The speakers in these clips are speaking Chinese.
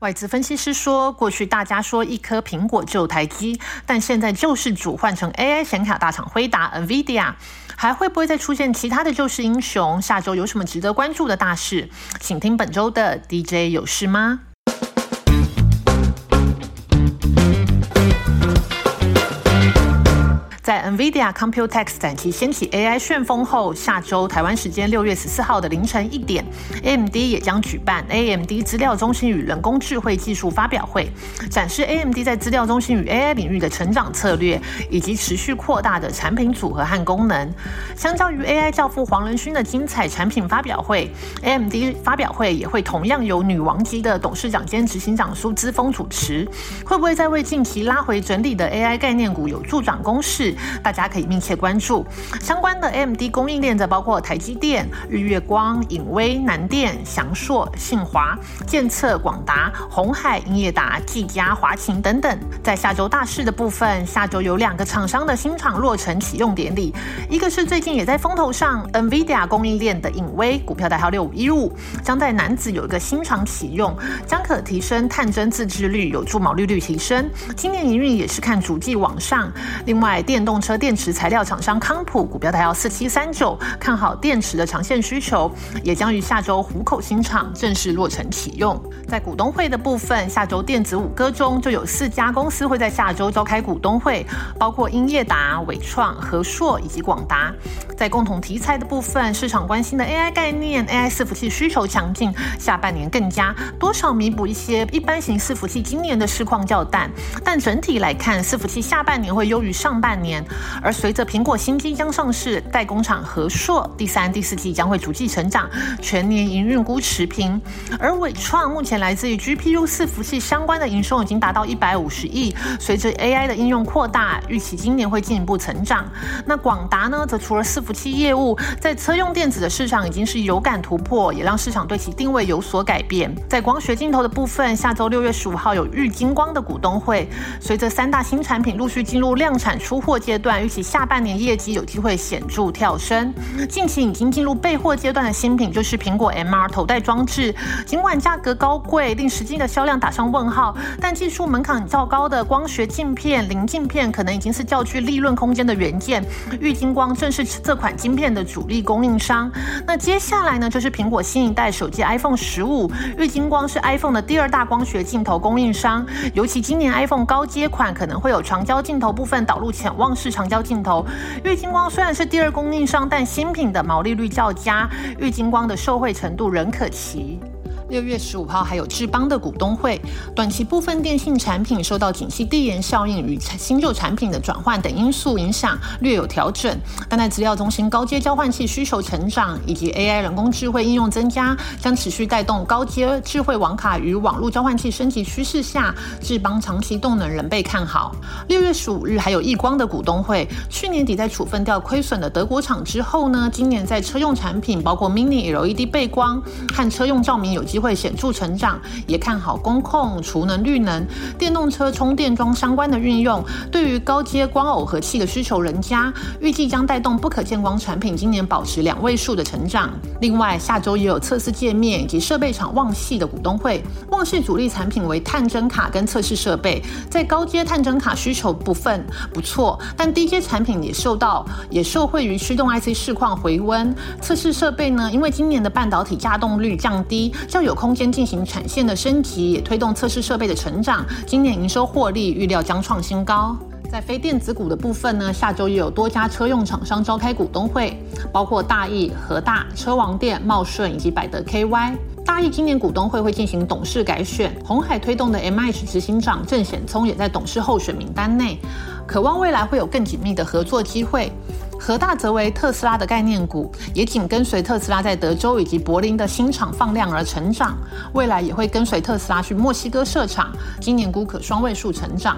外资分析师说，过去大家说一颗苹果救台积，但现在救世主换成 AI 显卡大厂辉达 NVIDIA，还会不会再出现其他的救世英雄？下周有什么值得关注的大事？请听本周的 DJ 有事吗？在 NVIDIA Computex 展期掀起 AI 旋风后，下周台湾时间六月十四号的凌晨一点，AMD 也将举办 AMD 资料中心与人工智慧技术发表会，展示 AMD 在资料中心与 AI 领域的成长策略，以及持续扩大的产品组合和功能。相较于 AI 教父黄仁勋的精彩产品发表会，AMD 发表会也会同样由女王级的董事长兼执行长苏姿峰主持。会不会再为近期拉回整理的 AI 概念股有助涨攻势？大家可以密切关注相关的 AMD 供应链，则包括台积电、日月光、影威、南电、翔硕、信华、建策、广达、红海、英业达、技嘉、华擎等等。在下周大事的部分，下周有两个厂商的新厂落成启用典礼，一个是最近也在风头上 NVIDIA 供应链的影威，股票代号六五一五，将在南子有一个新厂启用，将可提升探针自制率，有助毛利率提升。今年营运也是看逐季往上。另外，电动动车电池材料厂商康普股标台要四七三九，看好电池的长线需求，也将于下周虎口新厂正式落成启用。在股东会的部分，下周电子五哥中就有四家公司会在下周召开股东会，包括英业达、伟创、和硕以及广达。在共同题材的部分，市场关心的 AI 概念，AI 伺服器需求强劲，下半年更加多少弥补一些一般型伺服器今年的市况较淡，但整体来看，伺服器下半年会优于上半年。年而随着苹果新机将上市，代工厂和硕第三、第四季将会逐季成长，全年营运估持平。而伟创目前来自于 GPU 四服器相关的营收已经达到一百五十亿，随着 AI 的应用扩大，预期今年会进一步成长。那广达呢，则除了伺服器业务，在车用电子的市场已经是有感突破，也让市场对其定位有所改变。在光学镜头的部分，下周六月十五号有玉金光的股东会，随着三大新产品陆续进入量产出货阶段，预期下半年业绩有机会显著跳升。近期已经进入备货阶段的新品就是苹果 MR 头戴装置，尽管价格高贵，令实际的销量打上问号，但技术门槛较高的光学镜片、零镜片可能已经是较具利润空间的元件。玉金光正是这款晶片的主力供应商。那接下来呢，就是苹果新一代手机 iPhone 十五，玉金光是 iPhone 的第二大光学镜头供应商。尤其今年 iPhone 高阶款可能会有长焦镜头部分导入潜望是长焦镜头。玉金光虽然是第二供应商，但新品的毛利率较佳，玉金光的受惠程度仍可期。六月十五号还有智邦的股东会，短期部分电信产品受到景气递延效应与新旧产品的转换等因素影响，略有调整。但在资料中心高阶交换器需求成长以及 AI 人工智慧应用增加，将持续带动高阶智慧网卡与网络交换器升级趋势下，智邦长期动能仍被看好。六月十五日还有易光的股东会，去年底在处分掉亏损的德国厂之后呢，今年在车用产品包括 Mini LED 背光和车用照明有机。会显著成长，也看好工控、储能、绿能、电动车充电桩相关的运用。对于高阶光耦合器的需求，人家预计将带动不可见光产品今年保持两位数的成长。另外，下周也有测试界面以及设备厂旺系的股东会。旺系主力产品为探针卡跟测试设备，在高阶探针卡需求部分不错，但低阶产品也受到也受惠于驱动 IC 市况回温。测试设备呢，因为今年的半导体稼动率降低，较有。有空间进行产线的升级，也推动测试设备的成长。今年营收获利预料将创新高。在非电子股的部分呢，下周也有多家车用厂商召开股东会，包括大益、和大、车王电、茂顺以及百德 KY。大益今年股东会会进行董事改选，红海推动的 MH 执行长郑显聪也在董事候选名单内，渴望未来会有更紧密的合作机会。和大则为特斯拉的概念股，也紧跟随特斯拉在德州以及柏林的新厂放量而成长，未来也会跟随特斯拉去墨西哥设厂，今年估可双位数成长。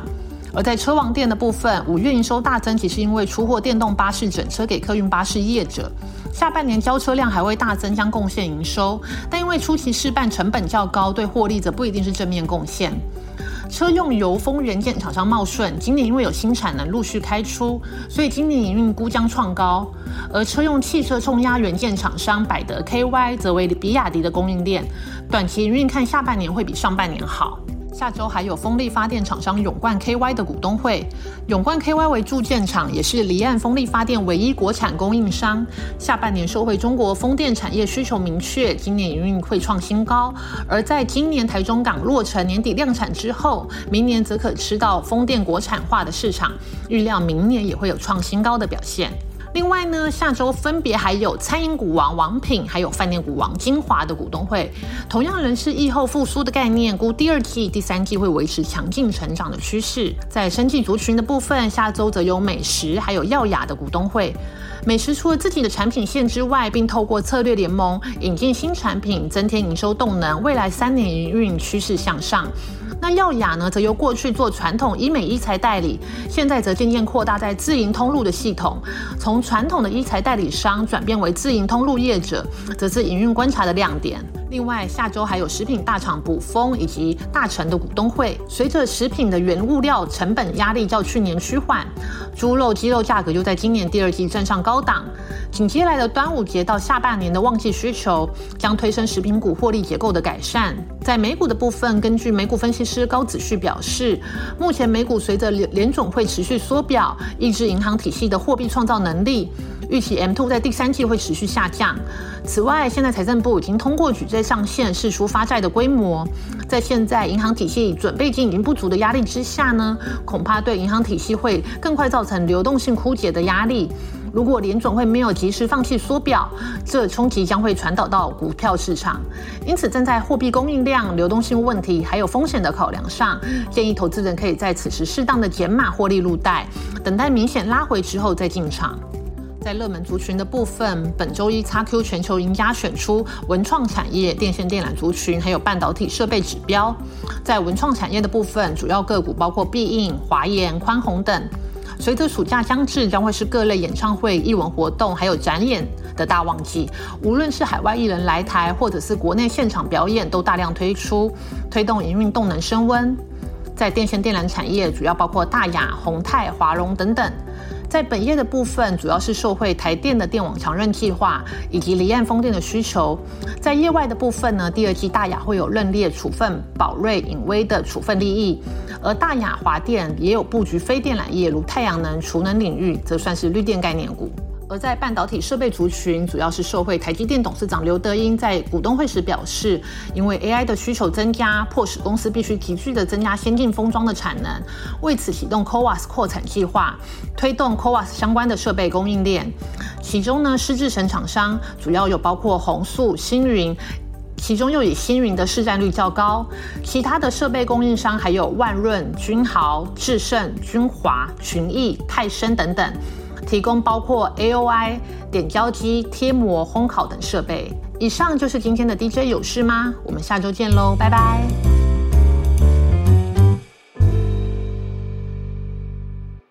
而在车王店的部分，五月营收大增，其实因为出货电动巴士整车给客运巴士业者，下半年交车量还会大增，将贡献营收，但因为初期试办成本较高，对获利则不一定是正面贡献。车用油封元件厂商茂顺，今年因为有新产能陆续开出，所以今年营运估将创高。而车用汽车冲压元件厂商百德 KY 则为比亚迪的供应链，短期营运看下半年会比上半年好。下周还有风力发电厂商永冠 KY 的股东会。永冠 KY 为铸件厂，也是离岸风力发电唯一国产供应商。下半年受惠中国风电产业需求明确，今年营运会创新高。而在今年台中港落成年底量产之后，明年则可吃到风电国产化的市场，预料明年也会有创新高的表现。另外呢，下周分别还有餐饮股王王品，还有饭店股王金华的股东会，同样仍是疫后复苏的概念，估第二季、第三季会维持强劲成长的趋势。在生计族群的部分，下周则有美食还有耀雅的股东会。美食除了自己的产品线之外，并透过策略联盟引进新产品，增添营收动能，未来三年营运趋势向上。那耀雅呢，则由过去做传统医美医材代理，现在则渐渐扩大在自营通路的系统，从传统的医材代理商转变为自营通路业者，则是营运观察的亮点。另外，下周还有食品大厂补风以及大成的股东会。随着食品的原物料成本压力较去年趋缓，猪肉、鸡肉价格又在今年第二季站上高档。紧接来的端午节到下半年的旺季需求，将推升食品股获利结构的改善。在美股的部分，根据美股分析师高子旭表示，目前美股随着联联总会持续缩表，抑制银行体系的货币创造能力。预期 M2 在第三季会持续下降。此外，现在财政部已经通过举债上限，释出发债的规模。在现在银行体系准备金已经不足的压力之下呢，恐怕对银行体系会更快造成流动性枯竭的压力。如果联准会没有及时放弃缩表，这冲击将会传导到股票市场。因此，站在货币供应量、流动性问题还有风险的考量上，建议投资人可以在此时适当的减码获利入袋，等待明显拉回之后再进场。在热门族群的部分，本周一 x Q 全球赢家选出文创产业、电线电缆族群，还有半导体设备指标。在文创产业的部分，主要个股包括必应、华研、宽宏等。随着暑假将至，将会是各类演唱会、艺文活动还有展演的大旺季。无论是海外艺人来台，或者是国内现场表演，都大量推出，推动营运动能升温。在电线电缆产业，主要包括大雅、宏泰、华荣等等。在本业的部分，主要是受惠台电的电网强韧计划以及离岸风电的需求。在业外的部分呢，第二季大雅会有认列处分宝瑞、隐威的处分利益，而大雅华电也有布局非电缆业，如太阳能、储能领域，则算是绿电概念股。而在半导体设备族群，主要是受惠台积电董事长刘德英在股东会时表示，因为 AI 的需求增加，迫使公司必须急剧的增加先进封装的产能，为此启动 CoWAS 扩产计划，推动 CoWAS 相关的设备供应链。其中呢，施制成厂商主要有包括宏塑、星云，其中又以星云的市占率较高。其他的设备供应商还有万润、君豪、智胜、君华、群益、泰森等等。提供包括 AOI 点胶机、贴膜、烘烤等设备。以上就是今天的 DJ 有事吗？我们下周见喽，拜拜。